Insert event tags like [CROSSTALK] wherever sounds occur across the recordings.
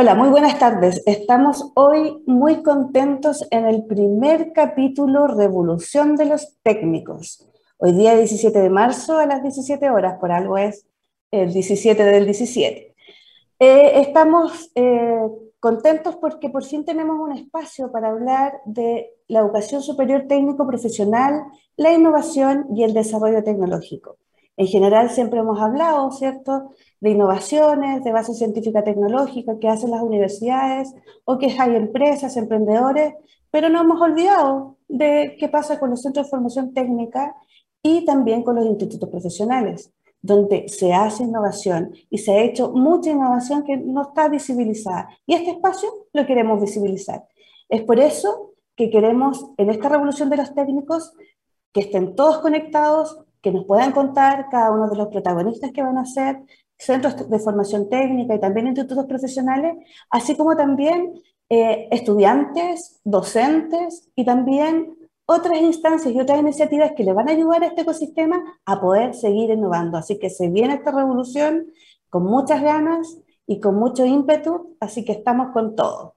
Hola, muy buenas tardes. Estamos hoy muy contentos en el primer capítulo Revolución de los Técnicos. Hoy día 17 de marzo a las 17 horas, por algo es el 17 del 17. Eh, estamos eh, contentos porque por fin tenemos un espacio para hablar de la educación superior técnico profesional, la innovación y el desarrollo tecnológico. En general siempre hemos hablado, ¿cierto?, de innovaciones, de base científica tecnológica que hacen las universidades o que hay empresas, emprendedores, pero no hemos olvidado de qué pasa con los centros de formación técnica y también con los institutos profesionales, donde se hace innovación y se ha hecho mucha innovación que no está visibilizada. Y este espacio lo queremos visibilizar. Es por eso que queremos en esta revolución de los técnicos que estén todos conectados, que nos puedan contar cada uno de los protagonistas que van a ser, centros de formación técnica y también institutos profesionales, así como también eh, estudiantes, docentes y también otras instancias y otras iniciativas que le van a ayudar a este ecosistema a poder seguir innovando. Así que se viene esta revolución con muchas ganas y con mucho ímpetu, así que estamos con todo.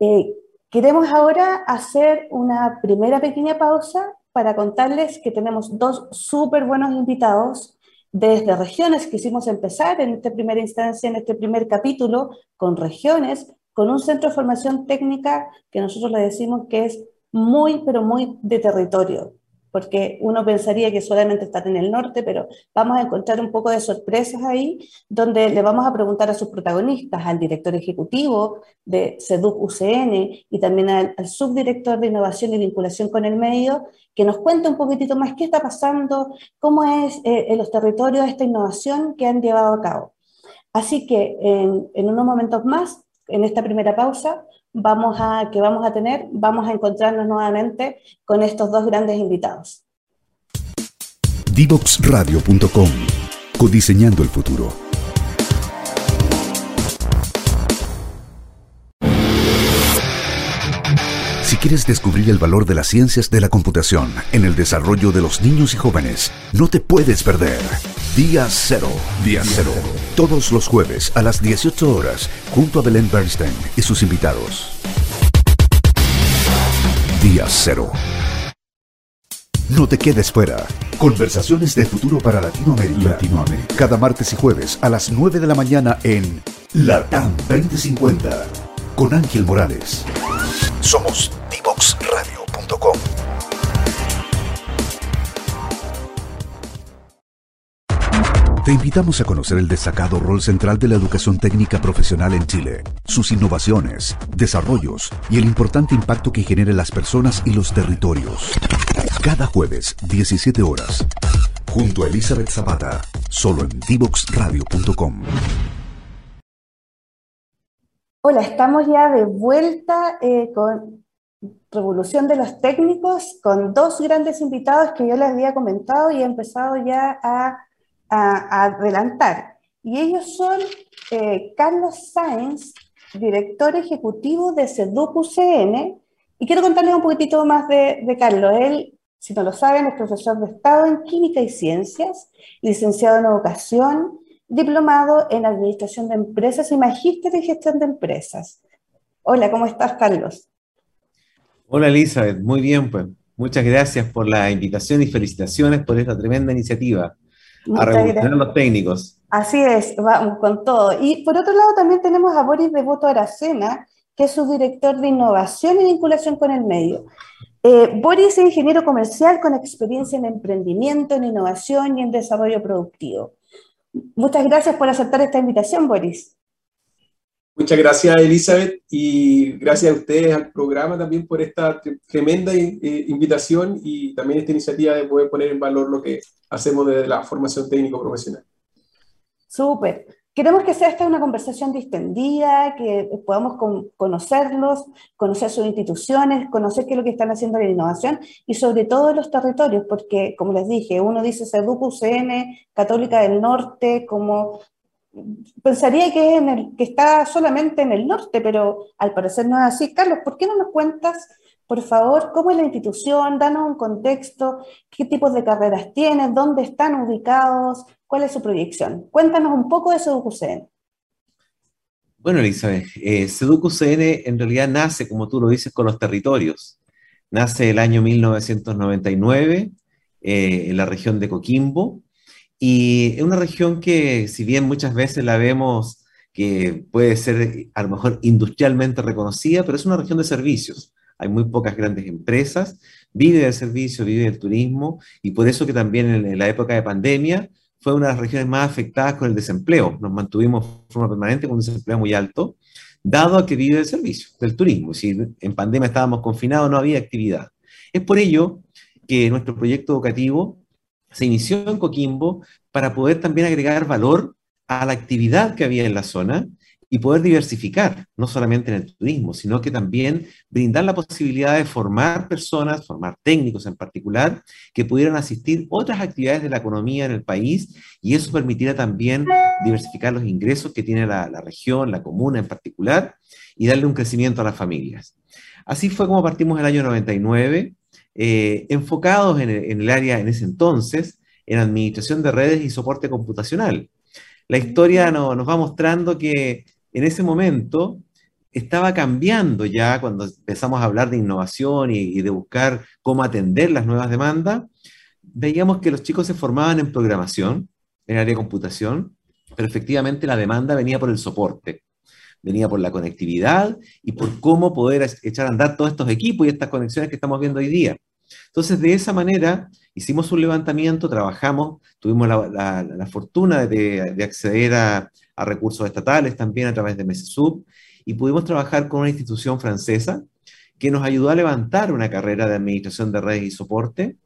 Eh, queremos ahora hacer una primera pequeña pausa para contarles que tenemos dos súper buenos invitados desde regiones. Quisimos empezar en esta primera instancia, en este primer capítulo, con regiones, con un centro de formación técnica que nosotros le decimos que es muy, pero muy de territorio, porque uno pensaría que solamente está en el norte, pero vamos a encontrar un poco de sorpresas ahí, donde le vamos a preguntar a sus protagonistas, al director ejecutivo de SEDUC UCN y también al, subdirector de innovación y vinculación con el medio, que nos cuente un poquitito más qué está pasando, cómo es eh, en los territorios esta innovación que han llevado a cabo. Así que en, en unos momentos más, en esta primera pausa, vamos a, que vamos a tener, vamos a encontrarnos nuevamente con estos dos grandes invitados. Divoxradio.com Codiseñando el futuro. Quieres descubrir el valor de las ciencias de la computación en el desarrollo de los niños y jóvenes, no te puedes perder Día Cero. Día Cero. Todos los jueves a las 18 horas, junto a Belén Bernstein y sus invitados. Día Cero. No te quedes fuera. Conversaciones de futuro para Latinoamérica. Latinoamérica. Cada martes y jueves a las 9 de la mañana en Latam 2050. Con Ángel Morales. Somos divoxradio.com. Te invitamos a conocer el destacado rol central de la educación técnica profesional en Chile, sus innovaciones, desarrollos y el importante impacto que genera en las personas y los territorios. Cada jueves, 17 horas, junto a Elizabeth Zapata, solo en divoxradio.com. Hola, estamos ya de vuelta eh, con Revolución de los Técnicos, con dos grandes invitados que yo les había comentado y he empezado ya a adelantar. Y ellos son eh, Carlos Sáenz, director ejecutivo de SEDUC UCN, y quiero contarles un poquitito más de, de, Carlos. Él, si no lo saben, es profesor de Estado en Química y Ciencias, licenciado en Educación, diplomado en Administración de Empresas y magíster en Gestión de Empresas. Hola, ¿cómo estás, Carlos? Hola, Elizabeth. Muy bien, pues. Muchas gracias por la invitación y felicitaciones por esta tremenda iniciativa a revolucionar los técnicos. Así es, vamos con todo. Y por otro lado también tenemos a Boris Devoto Aracena, que es su director de innovación y vinculación con el medio. Eh, Boris es ingeniero comercial con experiencia en emprendimiento, en innovación y en desarrollo productivo. Muchas gracias por aceptar esta invitación, Boris. Muchas gracias, Elizabeth, y gracias a ustedes al programa también por esta tremenda eh, invitación y también esta iniciativa de poder poner en valor lo que hacemos desde la formación técnico profesional. Súper. Queremos que sea esta una conversación distendida, que podamos conocerlos, conocer sus instituciones, conocer qué es lo que están haciendo en innovación y sobre todo los territorios, porque como les dije, uno dice SEDUC, UCN, Católica del Norte, como pensaría que, el, que está solamente en el norte, pero al parecer no es así. Carlos, ¿por qué no nos cuentas, por favor, cómo es la institución? Danos un contexto, qué tipos de carreras tienen, dónde están ubicados, cuál es su proyección. Cuéntanos un poco de su UCN. Bueno, Elizabeth, eh, SEDUC-UCN en realidad nace, como tú lo dices, con los territorios. Nace el año 1999 eh, en la región de Coquimbo y es una región que, si bien muchas veces la vemos que puede ser a lo mejor industrialmente reconocida, pero es una región de servicios. Hay muy pocas grandes empresas, vive del servicio, vive del turismo, y por eso que también en, la época de pandemia fue una de las regiones más afectadas con el desempleo. Nos mantuvimos de forma permanente con un desempleo muy alto, dado a que vive del servicio, del turismo. Si en pandemia estábamos confinados, no había actividad. Es por ello que nuestro proyecto educativo se inició en Coquimbo para poder también agregar valor a la actividad que había en la zona y poder diversificar, no solamente en el turismo, sino que también brindar la posibilidad de formar personas, formar técnicos en particular, que pudieran asistir otras actividades de la economía en el país y eso permitiera también diversificar los ingresos que tiene la, región, la comuna en particular, y darle un crecimiento a las familias. Así fue como partimos el año 99, eh, enfocados en el área en ese entonces, en administración de redes y soporte computacional. La historia nos va mostrando que en ese momento estaba cambiando ya cuando empezamos a hablar de innovación y, de buscar cómo atender las nuevas demandas, veíamos que los chicos se formaban en programación, en área de computación, pero efectivamente la demanda venía por el soporte, venía por la conectividad y por cómo poder echar a andar todos estos equipos y estas conexiones que estamos viendo hoy día. Entonces, de esa manera, hicimos un levantamiento, trabajamos, tuvimos la, fortuna de, acceder a, recursos estatales también a través de MESESUB y pudimos trabajar con una institución francesa que nos ayudó a levantar una carrera de administración de redes y soporte.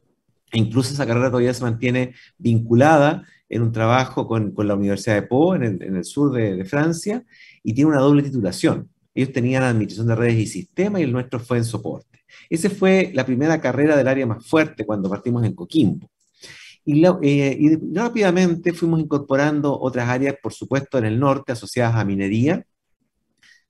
E incluso esa carrera todavía se mantiene vinculada en un trabajo con, la Universidad de Pau, en el, sur de, Francia, y tiene una doble titulación. Ellos tenían administración de redes y sistemas y el nuestro fue en soporte. Esa fue la primera carrera del área más fuerte cuando partimos en Coquimbo. Eh, y, rápidamente fuimos incorporando otras áreas, por supuesto, en el norte, asociadas a minería,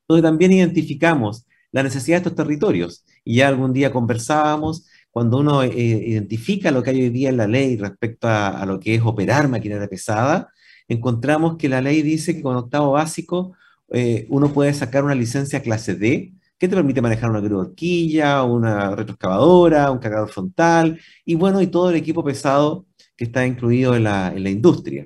donde también identificamos la necesidad de estos territorios. Y ya algún día conversábamos, cuando uno eh, identifica lo que hay hoy día en la ley respecto a, lo que es operar maquinaria pesada, encontramos que la ley dice que con octavo básico eh, uno puede sacar una licencia clase D, que te permite manejar una grúa horquilla, una retroexcavadora, un cargador frontal, y bueno, y todo el equipo pesado que está incluido en la, industria.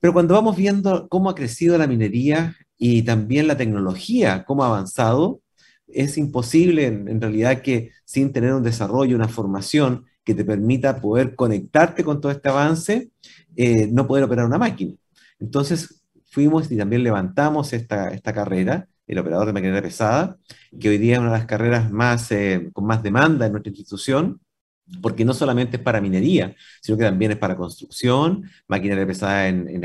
Pero cuando vamos viendo cómo ha crecido la minería y también la tecnología, cómo ha avanzado, es imposible en, realidad que sin tener un desarrollo, una formación que te permita poder conectarte con todo este avance, eh, no poder operar una máquina. Entonces fuimos y también levantamos esta, esta carrera el operador de maquinaria pesada, que hoy día es una de las carreras más, eh, con más demanda en nuestra institución, porque no solamente es para minería, sino que también es para construcción, maquinaria pesada en,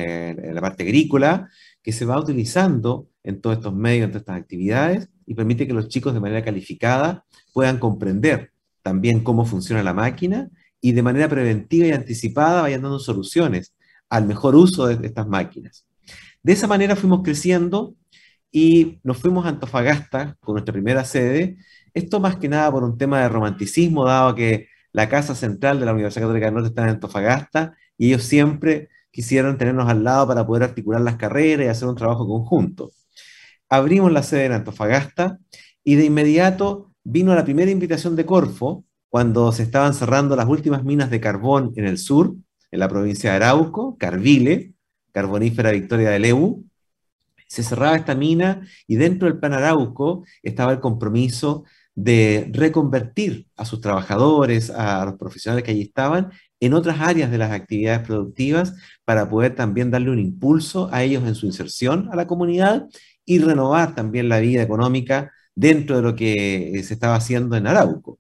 la parte agrícola, que se va utilizando en todos estos medios, en todas estas actividades, y permite que los chicos de manera calificada puedan comprender también cómo funciona la máquina y de manera preventiva y anticipada vayan dando soluciones al mejor uso de estas máquinas. De esa manera fuimos creciendo y nos fuimos a Antofagasta con nuestra primera sede. Esto más que nada por un tema de romanticismo, dado que la casa central de la Universidad Católica del Norte está en Antofagasta y ellos siempre quisieron tenernos al lado para poder articular las carreras y hacer un trabajo conjunto. Abrimos la sede en Antofagasta y de inmediato vino la primera invitación de Corfo cuando se estaban cerrando las últimas minas de carbón en el sur, en la provincia de Arauco, Carvile, carbonífera Victoria del Ebu, se cerraba esta mina y dentro del plan Arauco estaba el compromiso de reconvertir a sus trabajadores, a los profesionales que allí estaban, en otras áreas de las actividades productivas para poder también darle un impulso a ellos en su inserción a la comunidad y renovar también la vida económica dentro de lo que eh, se estaba haciendo en Arauco.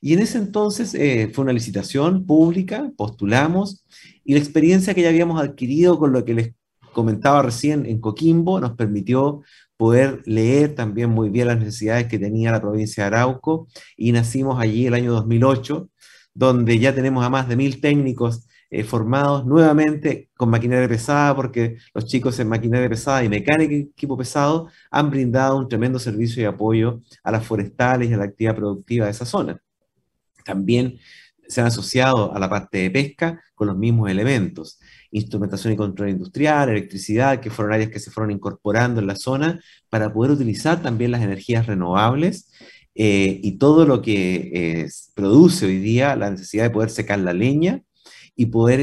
Y en ese entonces eh, fue una licitación pública, postulamos, y la experiencia que ya habíamos adquirido con lo que les comentaba recién en Coquimbo, nos permitió poder leer también muy bien las necesidades que tenía la provincia de Arauco y nacimos allí el año 2008, donde ya tenemos a más de mil técnicos eh, formados nuevamente con maquinaria pesada, porque los chicos en maquinaria pesada y mecánica y equipo pesado han brindado un tremendo servicio y apoyo a las forestales y a la actividad productiva de esa zona. También se han asociado a la parte de pesca con los mismos elementos. Instrumentación y control industrial, electricidad, que fueron áreas que se fueron incorporando en la zona para poder utilizar también las energías renovables eh, y todo lo que eh, produce hoy día la necesidad de poder secar la leña y poder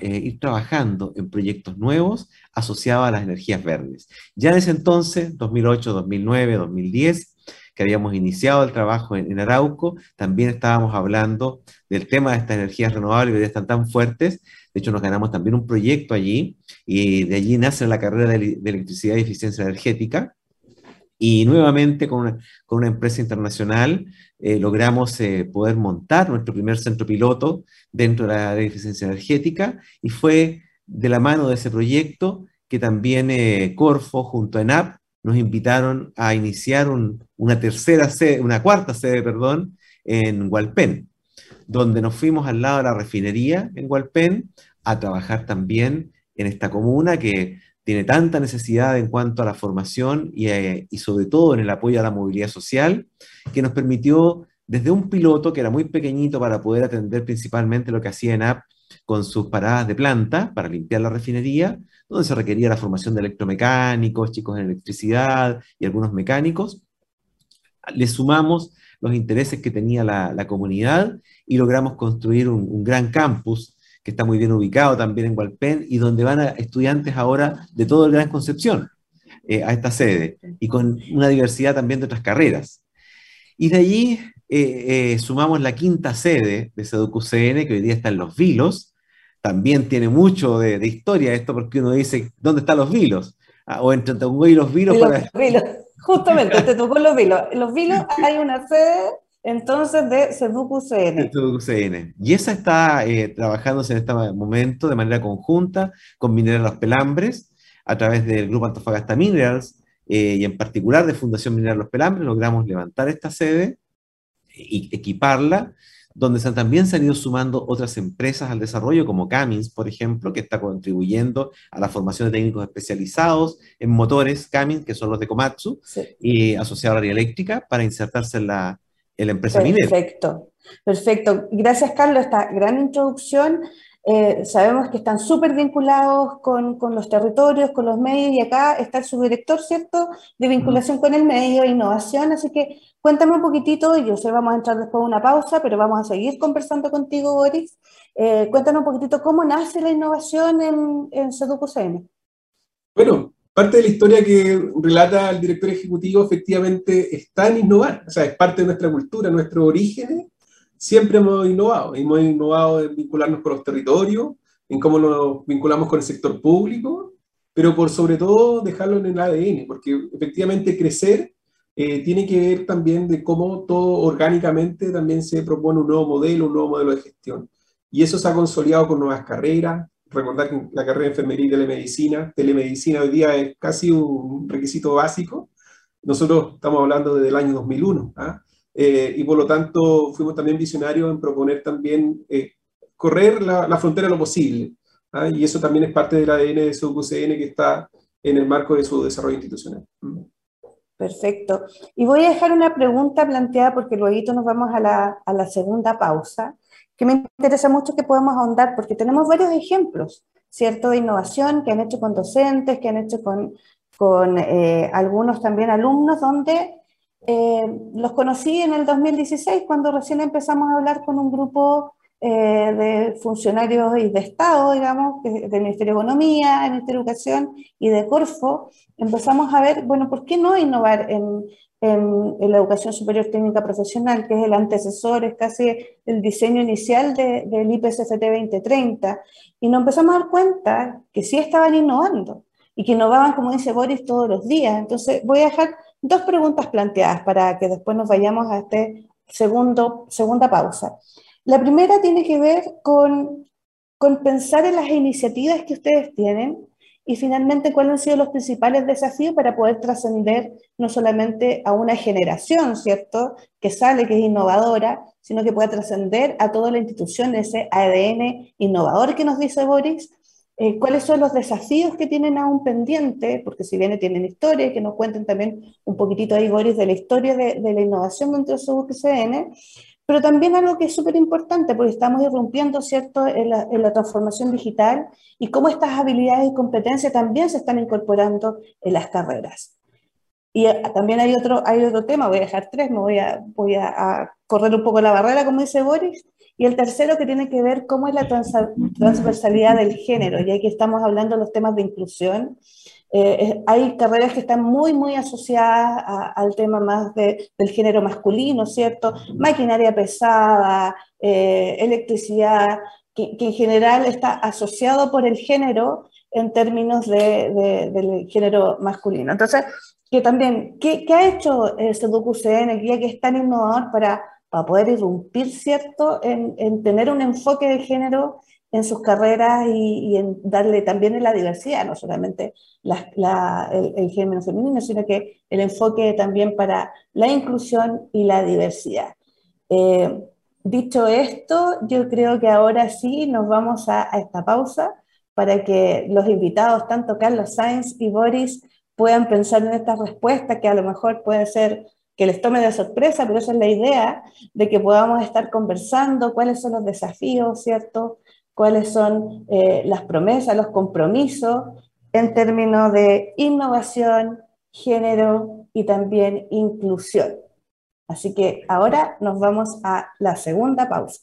eh, ir trabajando en proyectos nuevos asociados a las energías verdes. Ya ese entonces, 2008, 2009, 2010, que habíamos iniciado el trabajo en, Arauco, también estábamos hablando del tema de estas energías renovables que están tan fuertes. De hecho, nos ganamos también un proyecto allí y de allí nace la carrera de, electricidad y eficiencia energética. Y nuevamente con una, con una empresa internacional eh, logramos eh, poder montar nuestro primer centro piloto dentro de la eficiencia energética y fue de la mano de ese proyecto que también eh, Corfo junto a ENAP nos invitaron a iniciar una tercera sede, una cuarta sede, perdón, en Hualpén, donde nos fuimos al lado de la refinería en Hualpén a trabajar también en esta comuna que tiene tanta necesidad en cuanto a la formación y, eh, sobre todo en el apoyo a la movilidad social, que nos permitió desde un piloto que era muy pequeñito para poder atender principalmente lo que hacía ENAP con sus paradas de planta para limpiar la refinería, donde se requería la formación de electromecánicos, chicos en electricidad y algunos mecánicos. Le sumamos los intereses que tenía la, comunidad y logramos construir un, gran campus que está muy bien ubicado también en Hualpén y donde van estudiantes ahora de todo el Gran Concepción eh, a esta sede y con una diversidad también de otras carreras. Y de allí eh, eh, sumamos la quinta sede de SEDUCUCN, que hoy día está en Los Vilos, también tiene mucho de, historia esto, porque uno dice, ¿dónde están los vilos? Ah, o entre Tongo y los vilos. Para... Justamente, te tocó los vilos. En los vilos [LAUGHS] hay una sede entonces de Seducu CN. Y esa está eh, trabajándose en este momento de manera conjunta con Mineral Los Pelambres, a través del grupo Antofagasta Minerals, eh, y en particular de Fundación Mineral Los Pelambres, logramos levantar esta sede equiparla donde también se han ido sumando otras empresas al desarrollo, como Cummins, por ejemplo, que está contribuyendo a la formación de técnicos especializados en motores Cummins, que son los de Komatsu, y asociado a la eléctrica, para insertarse en la, en la empresa minera. Perfecto, perfecto. Gracias, Carlos, esta gran introducción. Eh, sabemos que están súper vinculados con, con, los territorios, con los medios, y acá está el subdirector, ¿cierto?, de vinculación con el medio, innovación, así que cuéntame un poquitito, yo sé, vamos a entrar después de una pausa, pero vamos a seguir conversando contigo, Boris. Eh, cuéntanos un poquitito cómo nace la innovación en, en. Bueno, parte de la historia que relata el director ejecutivo efectivamente está en innovar, o sea, es parte de nuestra cultura, nuestros orígenes, siempre hemos innovado. Hemos innovado en vincularnos con los territorios, en cómo nos vinculamos con el sector público, pero por sobre todo dejarlo en el ADN, porque efectivamente crecer eh, tiene que ver también de cómo todo orgánicamente también se propone un nuevo modelo, un nuevo modelo de gestión. Y eso se ha consolidado con nuevas carreras. Recordar que la carrera de enfermería y telemedicina, telemedicina hoy día es casi un requisito básico. Nosotros estamos hablando desde el año 2001. ¿ah? Eh, y por lo tanto fuimos también visionarios en proponer también eh, correr la, frontera lo posible. ¿ah? Y eso también es parte del ADN de su UCN que está en el marco de su desarrollo institucional. Mm. Perfecto. Y voy a dejar una pregunta planteada porque luego nos vamos a la, a la segunda pausa, que me interesa mucho que podamos ahondar porque tenemos varios ejemplos, ¿cierto?, de innovación que han hecho con docentes, que han hecho con, con eh, algunos también alumnos, donde eh, los conocí en el 2016 cuando recién empezamos a hablar con un grupo eh, de funcionarios y de Estado, digamos, del Ministerio de Economía, del Ministerio de Educación y de Corfo. Empezamos a ver, bueno, ¿por qué no innovar en, en, la educación superior técnica profesional, que es el antecesor, es casi el diseño inicial de, del IPCFT 2030? Y nos empezamos a dar cuenta que sí estaban innovando y que innovaban, como dice Boris, todos los días. Entonces, voy a dejar dos preguntas planteadas para que después nos vayamos a este segundo, segunda pausa. La primera tiene que ver con, con pensar en las iniciativas que ustedes tienen y finalmente cuáles han sido los principales desafíos para poder trascender no solamente a una generación, ¿cierto?, que sale, que es innovadora, sino que pueda trascender a toda la institución, ese ADN innovador que nos dice Boris, eh, cuáles son los desafíos que tienen aún pendientes, porque si bien tienen historia, que nos cuenten también un poquitito ahí, Boris, de la historia de, la innovación dentro de su UCN, pero también algo que es súper importante, porque estamos irrumpiendo, ¿cierto?, en la, en la, transformación digital y cómo estas habilidades y competencias también se están incorporando en las carreras. Y eh, también hay otro, hay otro tema, voy a dejar tres, me voy, a, voy a, correr un poco la barrera, como dice Boris, y el tercero que tiene que ver cómo es la transversalidad del género, y aquí estamos hablando de los temas de inclusión. Eh, hay carreras que están muy, muy asociadas al tema más de, del género masculino, ¿cierto? Maquinaria pesada, eh, electricidad, que, que, en general está asociado por el género en términos de, del género masculino. Entonces, que también, ¿qué, qué ha hecho el el día que es tan innovador para, para poder irrumpir, ¿cierto?, en, en, tener un enfoque de género en sus carreras y, en darle también en la diversidad, no solamente la, el, género femenino, sino que el enfoque también para la inclusión y la diversidad. Eh, dicho esto, yo creo que ahora sí nos vamos a, a esta pausa para que los invitados, tanto Carlos Sainz y Boris, puedan pensar en estas respuestas que a lo mejor puede ser que les tome de sorpresa, pero esa es la idea de que podamos estar conversando cuáles son los desafíos, ¿cierto? Cuáles son eh, las promesas, los compromisos en términos de innovación, género y también inclusión. Así que ahora nos vamos a la segunda pausa.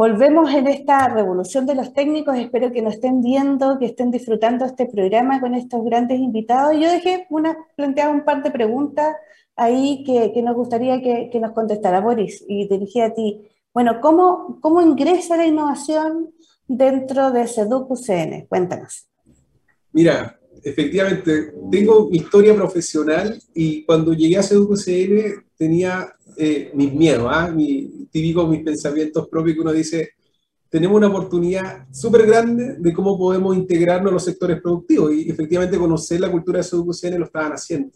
Volvemos en esta revolución de los técnicos, espero que nos estén viendo, que estén disfrutando este programa con estos grandes invitados. Yo dejé una, un par de preguntas ahí que, nos gustaría que, nos contestara Boris y dirigí a ti. Bueno, ¿cómo, ¿cómo ingresa la innovación dentro de SEDUC UCN? Cuéntanos. Mira, efectivamente, tengo historia profesional y cuando llegué a SEDUC tenía eh, mis miedos, ¿ah? mi, típico mis pensamientos propios que uno dice, tenemos una oportunidad súper grande de cómo podemos integrarnos a los sectores productivos y efectivamente conocer la cultura de SUCN lo estaban haciendo.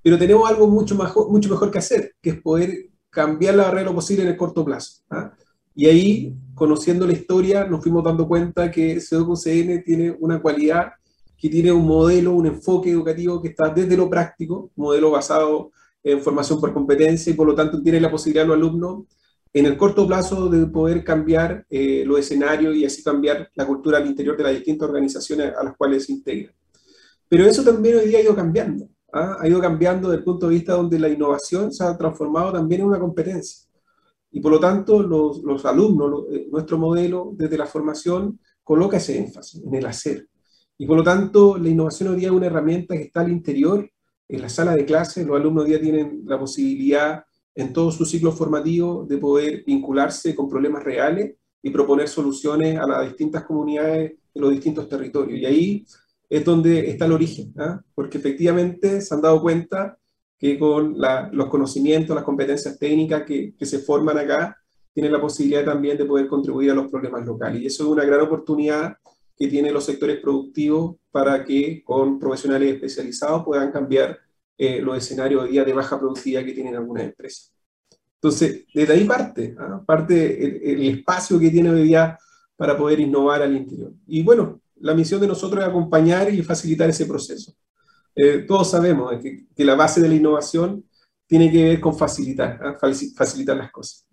Pero tenemos algo mucho, mejor, mucho mejor que hacer, que es poder cambiar la barrera lo posible en el corto plazo. ¿ah? Y ahí, conociendo la historia, nos fuimos dando cuenta que CN tiene una cualidad, que tiene un modelo, un enfoque educativo que está desde lo práctico, modelo basado en formación por competencia y por lo tanto tiene la posibilidad los alumnos en el corto plazo de poder cambiar eh, los escenarios y así cambiar la cultura al interior de las distintas organizaciones a las cuales se integran. Pero eso también hoy día ha ido cambiando, ¿ah? ha ido cambiando desde el punto de vista donde la innovación se ha transformado también en una competencia. Y por lo tanto, los, los alumnos, eh, nuestro modelo desde la formación coloca ese énfasis en el hacer. Y por lo tanto, la innovación hoy día es una herramienta que está al interior en la sala de clases, los alumnos hoy día tienen la posibilidad en todo su ciclo formativo de poder vincularse con problemas reales y proponer soluciones a las distintas comunidades de los distintos territorios. Y ahí es donde está el origen, ¿ah? porque efectivamente se han dado cuenta que con los conocimientos, las competencias técnicas que, que, se forman acá, tienen la posibilidad también de poder contribuir a los problemas locales. Y eso es una gran oportunidad que tienen los sectores productivos para que con profesionales especializados puedan cambiar eh, los escenarios de día de baja productividad que tienen algunas empresas. Entonces, desde ahí parte, ¿ah? parte el, el, espacio que tiene hoy día para poder innovar al interior. Y bueno, la misión de nosotros es acompañar y facilitar ese proceso. Eh, todos sabemos que, que, la base de la innovación tiene que ver con facilitar, ¿ah? facilitar las cosas.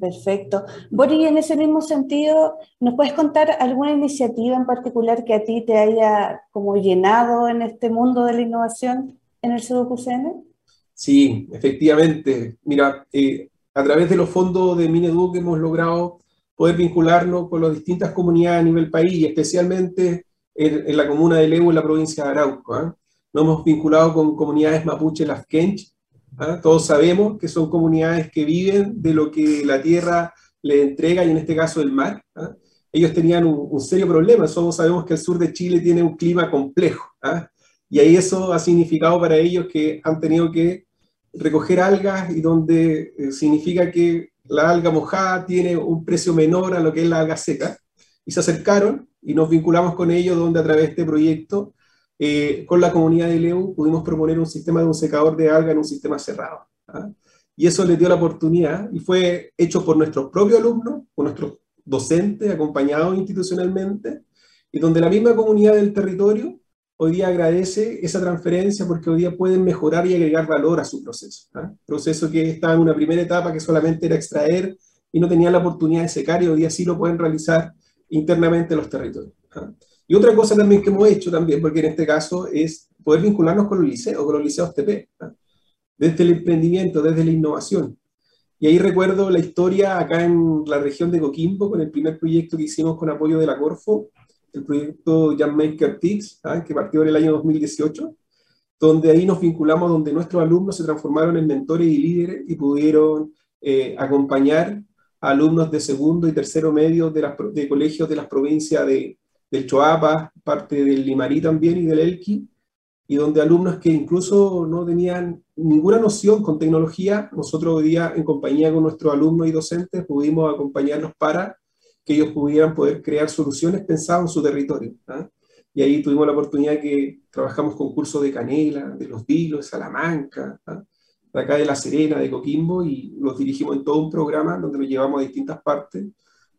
Perfecto. Boris, en ese mismo sentido, ¿nos puedes contar alguna iniciativa en particular que a ti te haya como llenado en este mundo de la innovación en el SEDUCUCN? Sí, efectivamente. Mira, eh, a través de los fondos de Mineduc hemos logrado poder vincularnos con las distintas comunidades a nivel país especialmente en, la comuna de Lego, en la provincia de Arauco. ¿eh? Nos hemos vinculado con comunidades mapuche las Kench. ¿ah? Todos sabemos que son comunidades que viven de lo que la tierra le entrega y en este caso el mar. ¿ah? Ellos tenían un, serio problema. Todos sabemos que el sur de Chile tiene un clima complejo. Y ahí eso ha significado para ellos que han tenido que recoger algas y donde eh, significa que la alga mojada tiene un precio menor a lo que es la alga seca, y se acercaron y nos vinculamos con ellos, donde a través de este proyecto, eh, con la comunidad de Leu, pudimos proponer un sistema de un secador de alga en un sistema cerrado. ¿ah? Y eso les dio la oportunidad, y fue hecho por nuestros propios alumnos, por nuestros docentes, acompañados institucionalmente, y donde la misma comunidad del territorio hoy día agradece esa transferencia porque hoy día pueden mejorar y agregar valor a su proceso. ¿ah? Proceso que estaba en una primera etapa que solamente era extraer y no tenían la oportunidad de secar y hoy día sí lo pueden realizar internamente en los territorios. ¿ah? Y otra cosa también que hemos hecho también, porque en este caso es poder vincularnos con los liceos, con los liceos TP, ¿ah? desde el emprendimiento, desde la innovación. Y ahí recuerdo la historia acá en la región de Coquimbo, con el primer proyecto que hicimos con apoyo de la Corfo, el proyecto Jam Maker TICS, ¿ah? que partió en el año 2018, donde ahí nos vinculamos, donde nuestros alumnos se transformaron en mentores y líderes y pudieron eh, acompañar a alumnos de segundo y tercero medio de, las, de colegios de las provincias de, del Choapa, parte del Limarí también y del Elqui, y donde alumnos que incluso no tenían ninguna noción con tecnología, nosotros hoy día en compañía con nuestros alumnos y docentes pudimos acompañarlos para que ellos pudieran poder crear soluciones pensadas en su territorio. ¿ah? Y ahí tuvimos la oportunidad que trabajamos con cursos de Canela, de Los Vilos, de Salamanca, ¿ah? de acá de La Serena, de Coquimbo, y los dirigimos en todo un programa donde los llevamos a distintas partes,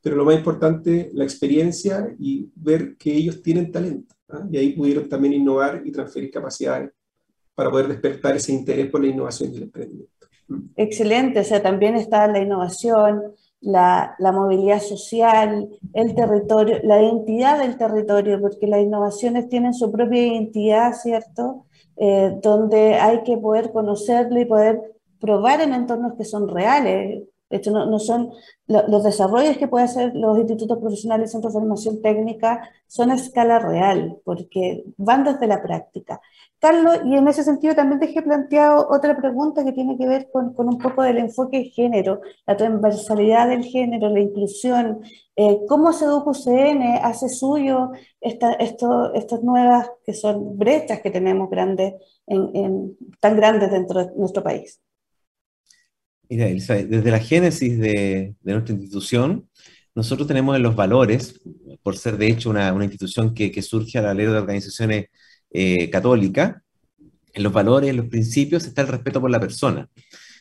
pero lo más importante, la experiencia y ver que ellos tienen talento. ¿ah? Y ahí pudieron también innovar y transferir capacidades para poder despertar ese interés por la innovación y el emprendimiento. Excelente, o sea, también está la innovación, la, movilidad social, el territorio, la identidad del territorio, porque las innovaciones tienen su propia identidad, ¿cierto? Eh, donde hay que poder conocerlo y poder probar en entornos que son reales. De hecho, no, son los desarrollos que pueden hacer los institutos profesionales centros de formación técnica son a escala real, porque van desde la práctica. Carlos, y en ese sentido también dejé planteado otra pregunta que tiene que ver con, un poco del enfoque de género, la transversalidad del género, la inclusión. Eh, ¿Cómo SEDUCUCN hace suyo estas nuevas, que son brechas que tenemos grandes, tan grandes dentro de nuestro país? Mira, desde la génesis de, de, nuestra institución, nosotros tenemos en los valores, por ser de hecho una, una institución que, que, surge a la ley de organizaciones eh, católica, en los valores, en los principios, está el respeto por la persona.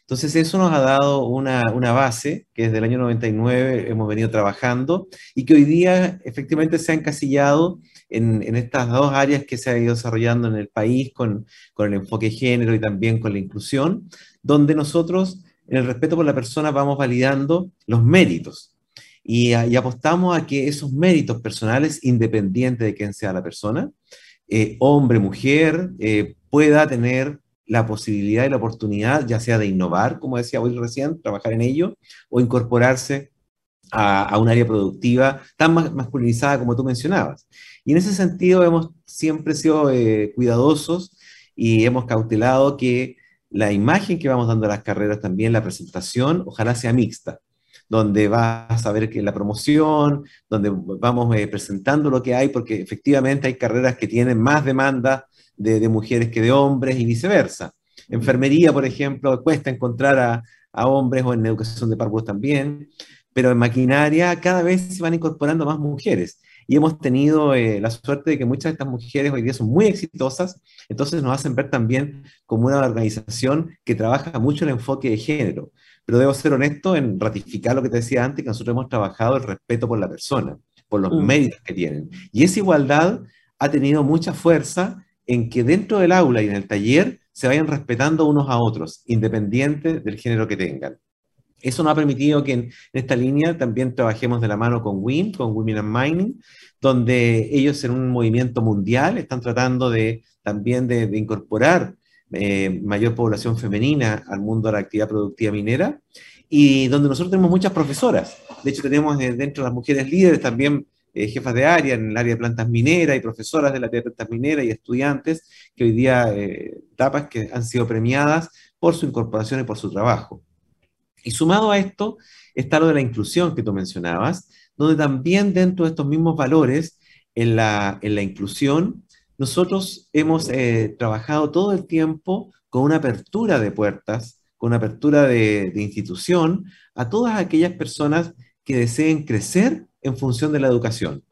Entonces eso nos ha dado una, una, base que desde el año 99 hemos venido trabajando y que hoy día efectivamente se ha encasillado en, en estas dos áreas que se ha ido desarrollando en el país con, con, el enfoque género y también con la inclusión, donde nosotros en el respeto por la persona vamos validando los méritos y, y apostamos a que esos méritos personales, independiente de quién sea la persona, eh, hombre, mujer, eh, pueda tener la posibilidad y la oportunidad, ya sea de innovar, como decía hoy recién, trabajar en ello, o incorporarse a, un área productiva tan masculinizada como tú mencionabas. Y en ese sentido hemos siempre sido eh, cuidadosos y hemos cautelado que la imagen que vamos dando a las carreras también, la presentación, ojalá sea mixta, donde vas a ver que la promoción, donde vamos eh, presentando lo que hay, porque efectivamente hay carreras que tienen más demanda de, mujeres que de hombres y viceversa. Enfermería, por ejemplo, cuesta encontrar a, hombres o en educación de párvulos también, pero en maquinaria cada vez se van incorporando más mujeres y hemos tenido eh, la suerte de que muchas de estas mujeres hoy día son muy exitosas, entonces nos hacen ver también como una organización que trabaja mucho el enfoque de género. Pero debo ser honesto en ratificar lo que te decía antes, que nosotros hemos trabajado el respeto por la persona, por los mm. méritos que tienen. Y esa igualdad ha tenido mucha fuerza en que dentro del aula y en el taller se vayan respetando unos a otros, independiente del género que tengan. Eso nos ha permitido que en, esta línea también trabajemos de la mano con WIM, con Women and Mining, donde ellos en un movimiento mundial están tratando de también de, incorporar eh, mayor población femenina al mundo de la actividad productiva minera y donde nosotros tenemos muchas profesoras. De hecho, tenemos eh, dentro de las mujeres líderes también eh, jefas de área en el área de plantas mineras y profesoras de la área de plantas mineras y estudiantes que hoy día, tapas que han sido premiadas por su incorporación y por su trabajo. Y sumado a esto está lo de la inclusión que tú mencionabas, donde también dentro de estos mismos valores, en la, en la inclusión, nosotros hemos eh, trabajado todo el tiempo con una apertura de puertas, con una apertura de, institución a todas aquellas personas que deseen crecer en función de la educación.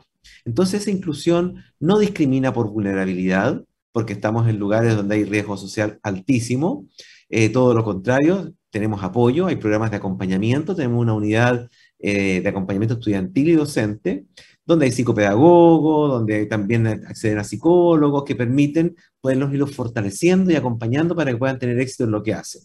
Entonces esa inclusión no discrimina por vulnerabilidad, porque estamos en lugares donde hay riesgo social altísimo, eh, todo lo contrario, tenemos apoyo, hay programas de acompañamiento, tenemos una unidad eh, de acompañamiento estudiantil y docente, donde hay psicopedagogos, donde también acceden a psicólogos que permiten poderlos irlos fortaleciendo y acompañando para que puedan tener éxito en lo que hacen.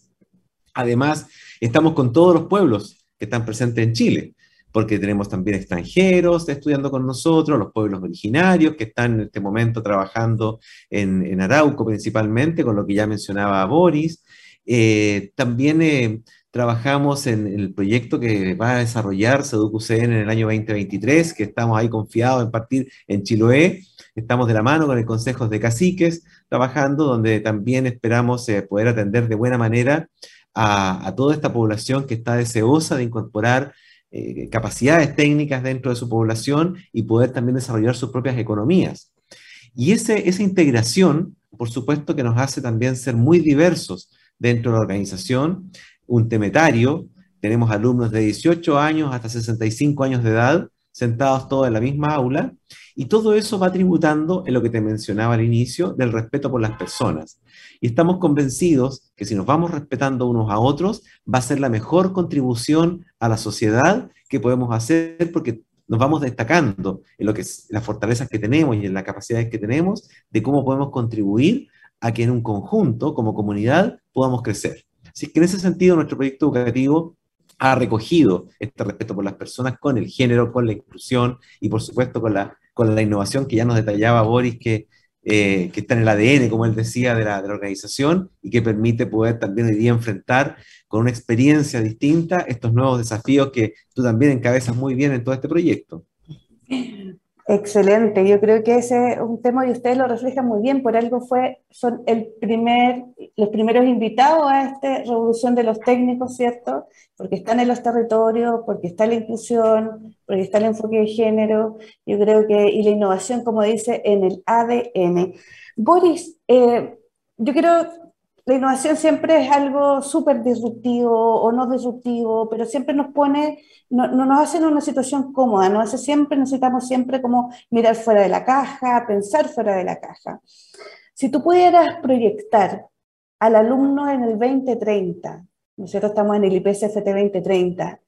Además, estamos con todos los pueblos que están presentes en Chile, porque tenemos también extranjeros estudiando con nosotros, los pueblos originarios que están en este momento trabajando en, en Arauco principalmente, con lo que ya mencionaba Boris, eh, también eh, trabajamos en, el proyecto que va a desarrollar SEDUCUCN en el año 2023, que estamos ahí confiados en partir en Chiloé. Estamos de la mano con el Consejo de Caciques trabajando, donde también esperamos eh, poder atender de buena manera a, toda esta población que está deseosa de incorporar capacidades técnicas dentro de su población y poder también desarrollar sus propias economías. Y ese, esa integración, por supuesto, que nos hace también ser muy diversos dentro de la organización, un temetario, tenemos alumnos de 18 años hasta 65 años de edad, sentados todos en la misma aula, y todo eso va tributando en lo que te mencionaba al inicio, del respeto por las personas. Y estamos convencidos que si nos vamos respetando unos a otros, va a ser la mejor contribución a la sociedad que podemos hacer porque nos vamos destacando en lo que es las fortalezas que tenemos y en las capacidades que tenemos de cómo podemos contribuir a que en un conjunto, como comunidad, podamos crecer. Así que en ese sentido, nuestro proyecto educativo ha recogido este respeto por las personas con el género, con la inclusión y por supuesto con la, con la innovación que ya nos detallaba Boris, que, eh, que está en el ADN, como él decía, de la, de la, organización y que permite poder también hoy día enfrentar con una experiencia distinta estos nuevos desafíos que tú también encabezas muy bien en todo este proyecto. Excelente, yo creo que ese es un tema y ustedes lo reflejan muy bien, por algo fue, son el primer, los primeros invitados a esta revolución de los técnicos, ¿cierto? Porque están en los territorios, porque está la inclusión, porque está el enfoque de género, yo creo que, y la innovación, como dice, en el ADN. Boris, eh, yo quiero la innovación siempre es algo súper disruptivo o no disruptivo, pero siempre nos pone, no, nos hace en una situación cómoda, nos hace siempre, necesitamos siempre como mirar fuera de la caja, pensar fuera de la caja. Si tú pudieras proyectar al alumno en el 2030, nosotros estamos en el IPCFT 2030,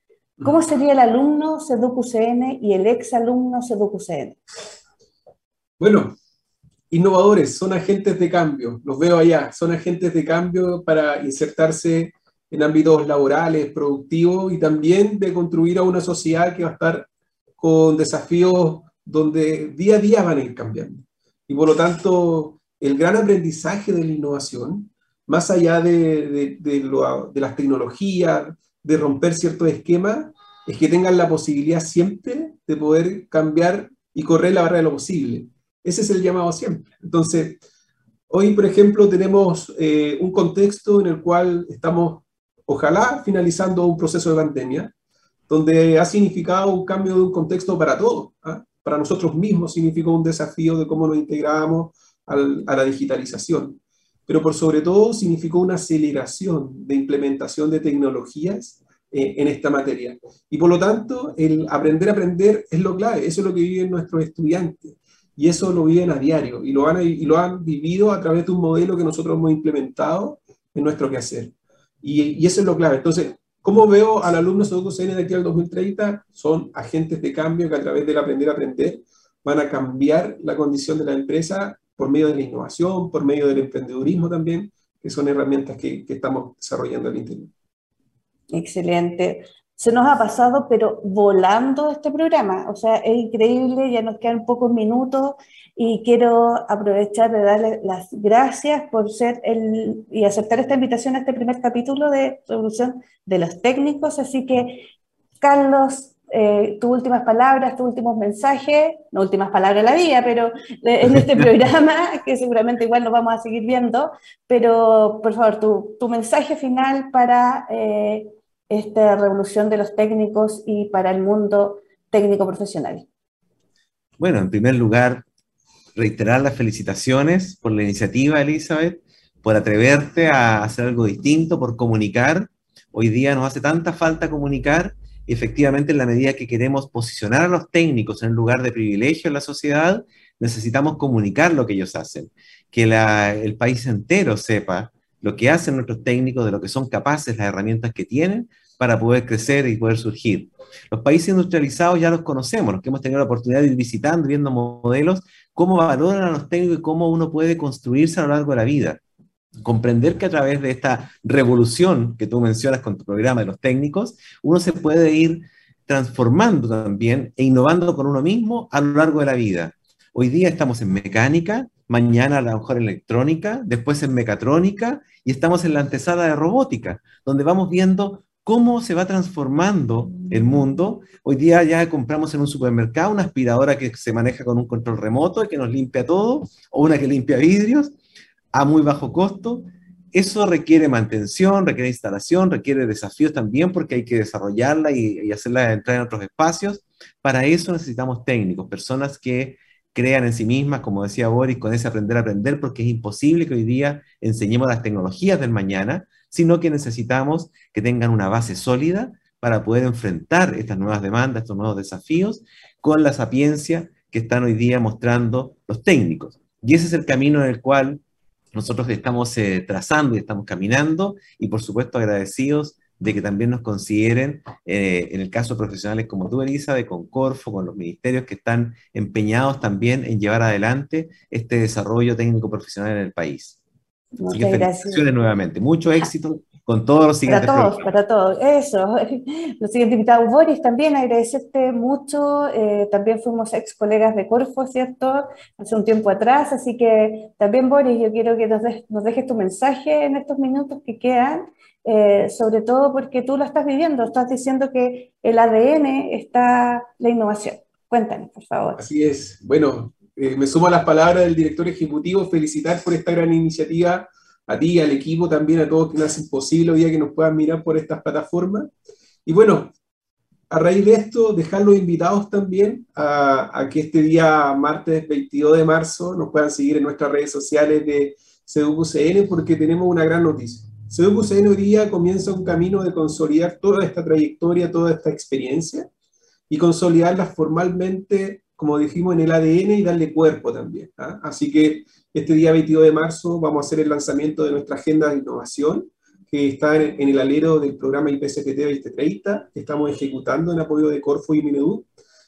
¿cómo sería el alumno CEDUCUCN y el ex alumno CEDUCUCN? Bueno, innovadores, son agentes de cambio, los veo allá, son agentes de cambio para insertarse en ámbitos laborales, productivos y también de construir a una sociedad que va a estar con desafíos donde día a día van a ir cambiando. Y por lo tanto, el gran aprendizaje de la innovación, más allá de, de las tecnologías, de romper ciertos esquemas, es que tengan la posibilidad siempre de poder cambiar y correr la barra de lo posible. Ese es el llamado siempre. Entonces, hoy, por ejemplo, tenemos eh, un contexto en el cual estamos, ojalá, finalizando un proceso de pandemia, donde ha significado un cambio de un contexto para todos. ¿ah? Para nosotros mismos significó un desafío de cómo nos integramos a la digitalización, pero por sobre todo significó una aceleración de implementación de tecnologías eh, en esta materia. Y por lo tanto, el aprender a aprender es lo clave, eso es lo que viven nuestros estudiantes. Y eso lo viven a diario y lo, han, y lo han vivido a través de un modelo que nosotros hemos implementado en nuestro quehacer. Y, y eso es lo clave. Entonces, ¿cómo veo al alumno CN de aquí al 2030? Son agentes de cambio que a través del aprender a aprender van a cambiar la condición de la empresa por medio de la innovación, por medio del emprendedurismo también, que son herramientas que, que estamos desarrollando al interior. Excelente. Se nos ha pasado, pero volando este programa. O sea, es increíble, ya nos quedan pocos minutos y quiero aprovechar de darle las gracias por ser el y aceptar esta invitación a este primer capítulo de Revolución de los Técnicos. Así que, Carlos, eh, tus últimas palabras, tus últimos mensajes, no últimas palabras de la vida, pero en este [LAUGHS] programa, que seguramente igual nos vamos a seguir viendo, pero por favor, tu, tu mensaje final para eh, esta revolución de los técnicos y para el mundo técnico profesional? Bueno, en primer lugar, reiterar las felicitaciones por la iniciativa, Elizabeth, por atreverte a hacer algo distinto, por comunicar. Hoy día nos hace tanta falta comunicar efectivamente en la medida que queremos posicionar a los técnicos en lugar de privilegio en la sociedad, necesitamos comunicar lo que ellos hacen, que el país entero sepa lo que hacen nuestros técnicos, de lo que son capaces, las herramientas que tienen para poder crecer y poder surgir. Los países industrializados ya los conocemos, los que hemos tenido la oportunidad de ir visitando, viendo modelos, cómo valoran a los técnicos y cómo uno puede construirse a lo largo de la vida. Comprender que a través de esta revolución que tú mencionas con tu programa de los técnicos, uno se puede ir transformando también e innovando con uno mismo a lo largo de la vida. Hoy día estamos en mecánica, mañana a lo mejor en electrónica, después en mecatrónica y estamos en la antesala de robótica, donde vamos viendo cómo se va transformando el mundo. Hoy día ya compramos en un supermercado una aspiradora que se maneja con un control remoto y que nos limpia todo, o una que limpia vidrios a muy bajo costo. Eso requiere mantención, requiere instalación, requiere desafíos también porque hay que desarrollarla y, y hacerla entrar en otros espacios. Para eso necesitamos técnicos, personas que crean en sí mismas, como decía Boris, con ese aprender a aprender, porque es imposible que hoy día enseñemos las tecnologías del mañana, sino que necesitamos que tengan una base sólida para poder enfrentar estas nuevas demandas, estos nuevos desafíos, con la sapiencia que están hoy día mostrando los técnicos. Y ese es el camino en el cual nosotros estamos eh, trazando y estamos caminando, y por supuesto agradecidos de que también nos consideren, eh, en el caso de profesionales como tú, Elisa, de Concorfo, con los ministerios que están empeñados también en llevar adelante este desarrollo técnico profesional en el país. Muchas Así que felicitaciones nuevamente. Mucho éxito con todos los siguientes. Para todos, para todos. Eso. [LAUGHS] Los siguientes invitados, Boris, también agradecerte mucho. Eh, también fuimos ex colegas de Corfo, ¿cierto? Hace un tiempo atrás. Así que también, Boris, yo quiero que nos, nos dejes tu mensaje en estos minutos que quedan. Eh, sobre todo porque tú lo estás viviendo, estás diciendo que el ADN está la innovación. Cuéntanos, por favor. Así es. Bueno, eh, me sumo a las palabras del director ejecutivo, felicitar por esta gran iniciativa a ti, al equipo, también a todos que nos hacen posible hoy día que nos puedan mirar por estas plataformas. Y bueno, a raíz de esto, dejar los invitados también a, que este día, martes 22 de marzo, nos puedan seguir en nuestras redes sociales de CDUCN porque tenemos una gran noticia. CDUCN hoy día comienza un camino de consolidar toda esta trayectoria, toda esta experiencia y consolidarla formalmente como dijimos, en el ADN y darle cuerpo también. ¿ah? Así que este día 22 de marzo vamos a hacer el lanzamiento de nuestra agenda de innovación, que está en, el alero del programa IPCPT 2030, que estamos ejecutando en apoyo de Corfo y Minedu,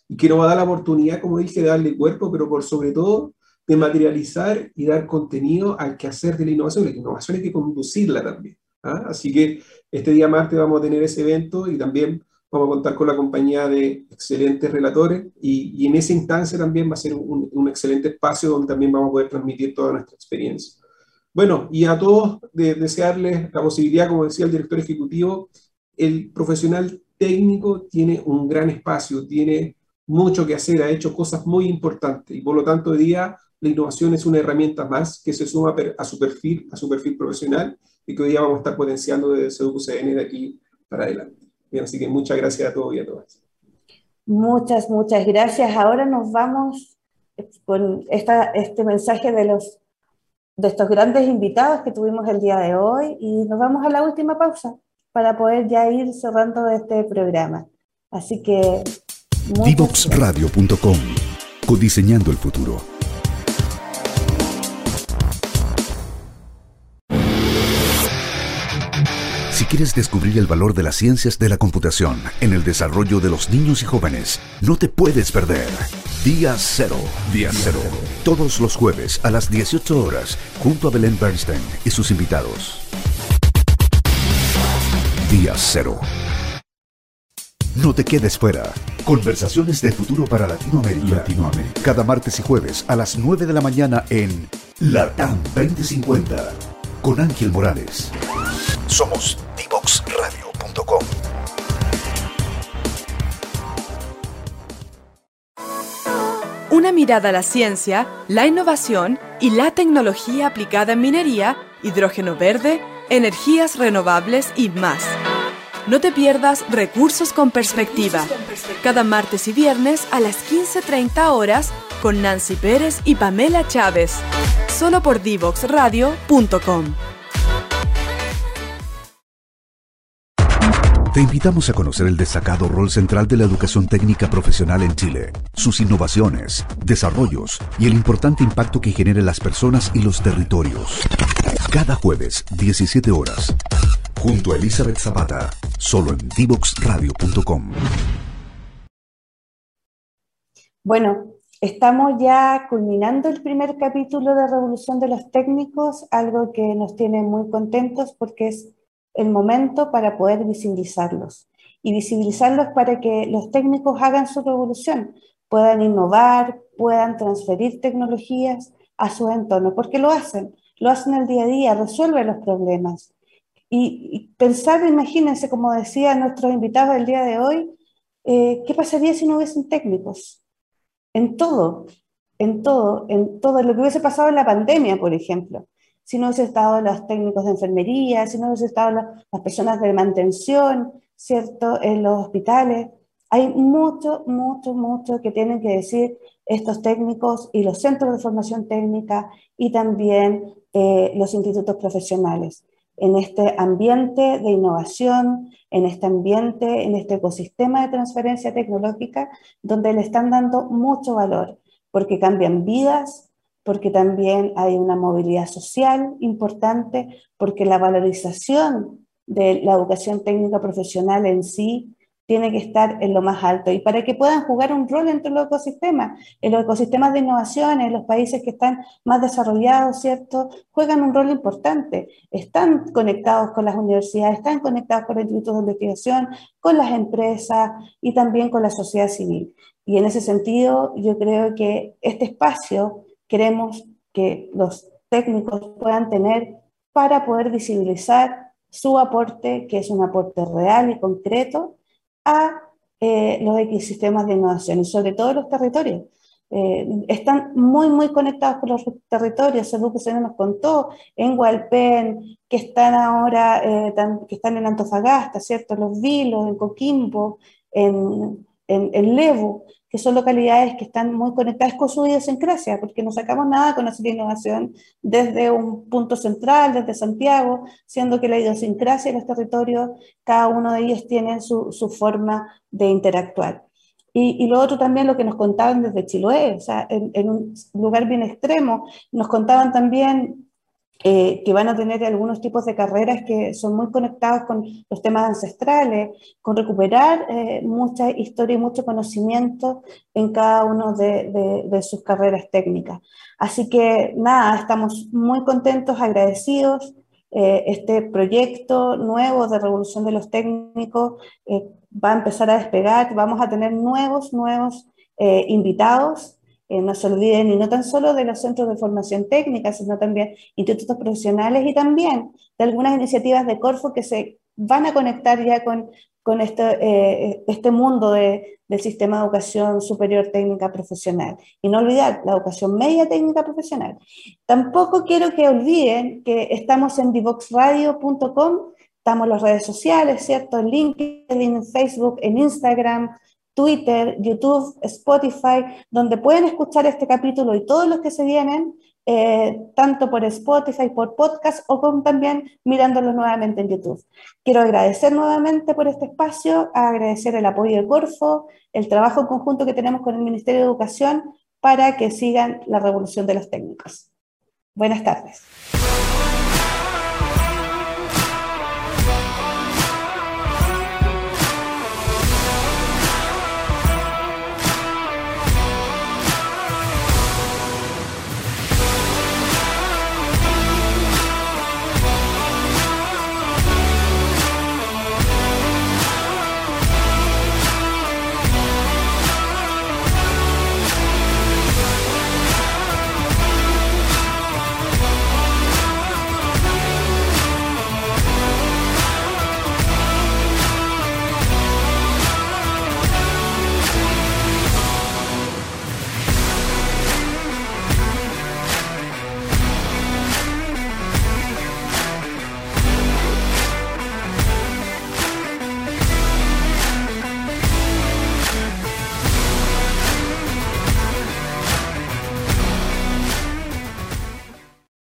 y que nos va a dar la oportunidad, como dije, de darle cuerpo, pero por sobre todo de materializar y dar contenido al quehacer de la innovación. La innovación hay que conducirla también. ¿ah? Así que este día martes vamos a tener ese evento y también vamos a contar con la compañía de excelentes relatores y, en esa instancia también va a ser un, excelente espacio donde también vamos a poder transmitir toda nuestra experiencia. Bueno, y a todos desearles la posibilidad, como decía el director ejecutivo, el profesional técnico tiene un gran espacio, tiene mucho que hacer, ha hecho cosas muy importantes y por lo tanto hoy día la innovación es una herramienta más que se suma a su perfil, a su perfil profesional y que hoy día vamos a estar potenciando desde CUCN de aquí para adelante. Bien, así que muchas gracias a todos y a todas. Muchas, muchas gracias. Ahora nos vamos con esta, este mensaje de, los, de estos grandes invitados que tuvimos el día de hoy y nos vamos a la última pausa para poder ya ir cerrando este programa. Así que... Divoxradio.com Codiseñando el futuro. Si quieres descubrir el valor de las ciencias de la computación en el desarrollo de los niños y jóvenes, no te puedes perder. Día Cero. Día Cero. Todos los jueves a las 18 horas, junto a Belén Bernstein y sus invitados. Día Cero. No te quedes fuera. Conversaciones de futuro para Latinoamérica. Latinoamérica. Cada martes y jueves a las 9 de la mañana en Latam 2050 con Ángel Morales. Somos Una mirada a la ciencia, la innovación y la tecnología aplicada en minería, hidrógeno verde, energías renovables y más. No te pierdas Recursos con Perspectiva, cada martes y viernes a las 15.30 horas con Nancy Pérez y Pamela Chávez, solo por divoxradio.com. Te invitamos a conocer el destacado rol central de la educación técnica profesional en Chile, sus innovaciones, desarrollos y el importante impacto que genera en las personas y los territorios. Cada jueves, 17 horas, junto a Elizabeth Zapata, solo en divoxradio.com. Bueno, estamos ya culminando el primer capítulo de Revolución de los Técnicos, algo que nos tiene muy contentos porque es el momento para poder visibilizarlos. Y visibilizarlos para que los técnicos hagan su revolución, puedan innovar, puedan transferir tecnologías a su entorno, porque lo hacen, lo hacen el día a día, resuelven los problemas. Y, pensar, imagínense, como decía nuestro invitado el día de hoy, eh, ¿qué pasaría si no hubiesen técnicos? En todo, en todo, en todo, lo que hubiese pasado en la pandemia, por ejemplo si no hubiese estado los técnicos de enfermería, si no hubiese estado las personas de mantención, ¿cierto?, en los hospitales. Hay mucho, mucho, mucho que tienen que decir estos técnicos y los centros de formación técnica y también eh, los institutos profesionales en este ambiente de innovación, en este ambiente, en este ecosistema de transferencia tecnológica, donde le están dando mucho valor, porque cambian vidas, porque también hay una movilidad social importante, porque la valorización de la educación técnica profesional en sí tiene que estar en lo más alto y para que puedan jugar un rol entre los ecosistemas, en los ecosistemas de innovación, en los países que están más desarrollados, ¿cierto? Juegan un rol importante, están conectados con las universidades, están conectados con los institutos de investigación, con las empresas y también con la sociedad civil. Y en ese sentido, yo creo que este espacio queremos que los técnicos puedan tener para poder visibilizar su aporte, que es un aporte real y concreto, a eh, los ecosistemas de innovación y sobre todo los territorios. Eh, están muy, muy conectados con los territorios. El grupo se nos contó en Hualpén, que están ahora, eh, que están en Antofagasta, ¿cierto? Los Vilos, en Coquimbo, en, en, en Levo que son localidades que están muy conectadas con su idiosincrasia, porque no sacamos nada con hacer innovación desde un punto central, desde Santiago, siendo que la idiosincrasia de los territorios, cada uno de ellos tiene su, su forma de interactuar. Y, y, lo otro también, lo que nos contaban desde Chiloé, o sea, en, en un lugar bien extremo, nos contaban también eh, que van a tener algunos tipos de carreras que son muy conectados con los temas ancestrales, con recuperar eh, mucha historia y mucho conocimiento en cada una de, sus carreras técnicas. Así que nada, estamos muy contentos, agradecidos. Eh, este proyecto nuevo de Revolución de los Técnicos va a empezar a despegar, vamos a tener nuevos, nuevos invitados eh, no se olviden, y no tan solo de los centros de formación técnica, sino también institutos profesionales y también de algunas iniciativas de Corfo que se van a conectar ya con, con este, eh, este mundo de, del sistema de educación superior técnica profesional. Y no olvidar la educación media técnica profesional. Tampoco quiero que olviden que estamos en divoxradio.com Estamos en las redes sociales, ¿cierto? En LinkedIn, en Facebook, en Instagram, Twitter, YouTube, Spotify, donde pueden escuchar este capítulo y todos los que se vienen, eh, tanto por Spotify, por podcast o con, también mirándolos nuevamente en YouTube. Quiero agradecer nuevamente por este espacio, agradecer el apoyo de Corfo, el trabajo conjunto que tenemos con el Ministerio de Educación para que sigan la revolución de los técnicos. Buenas tardes.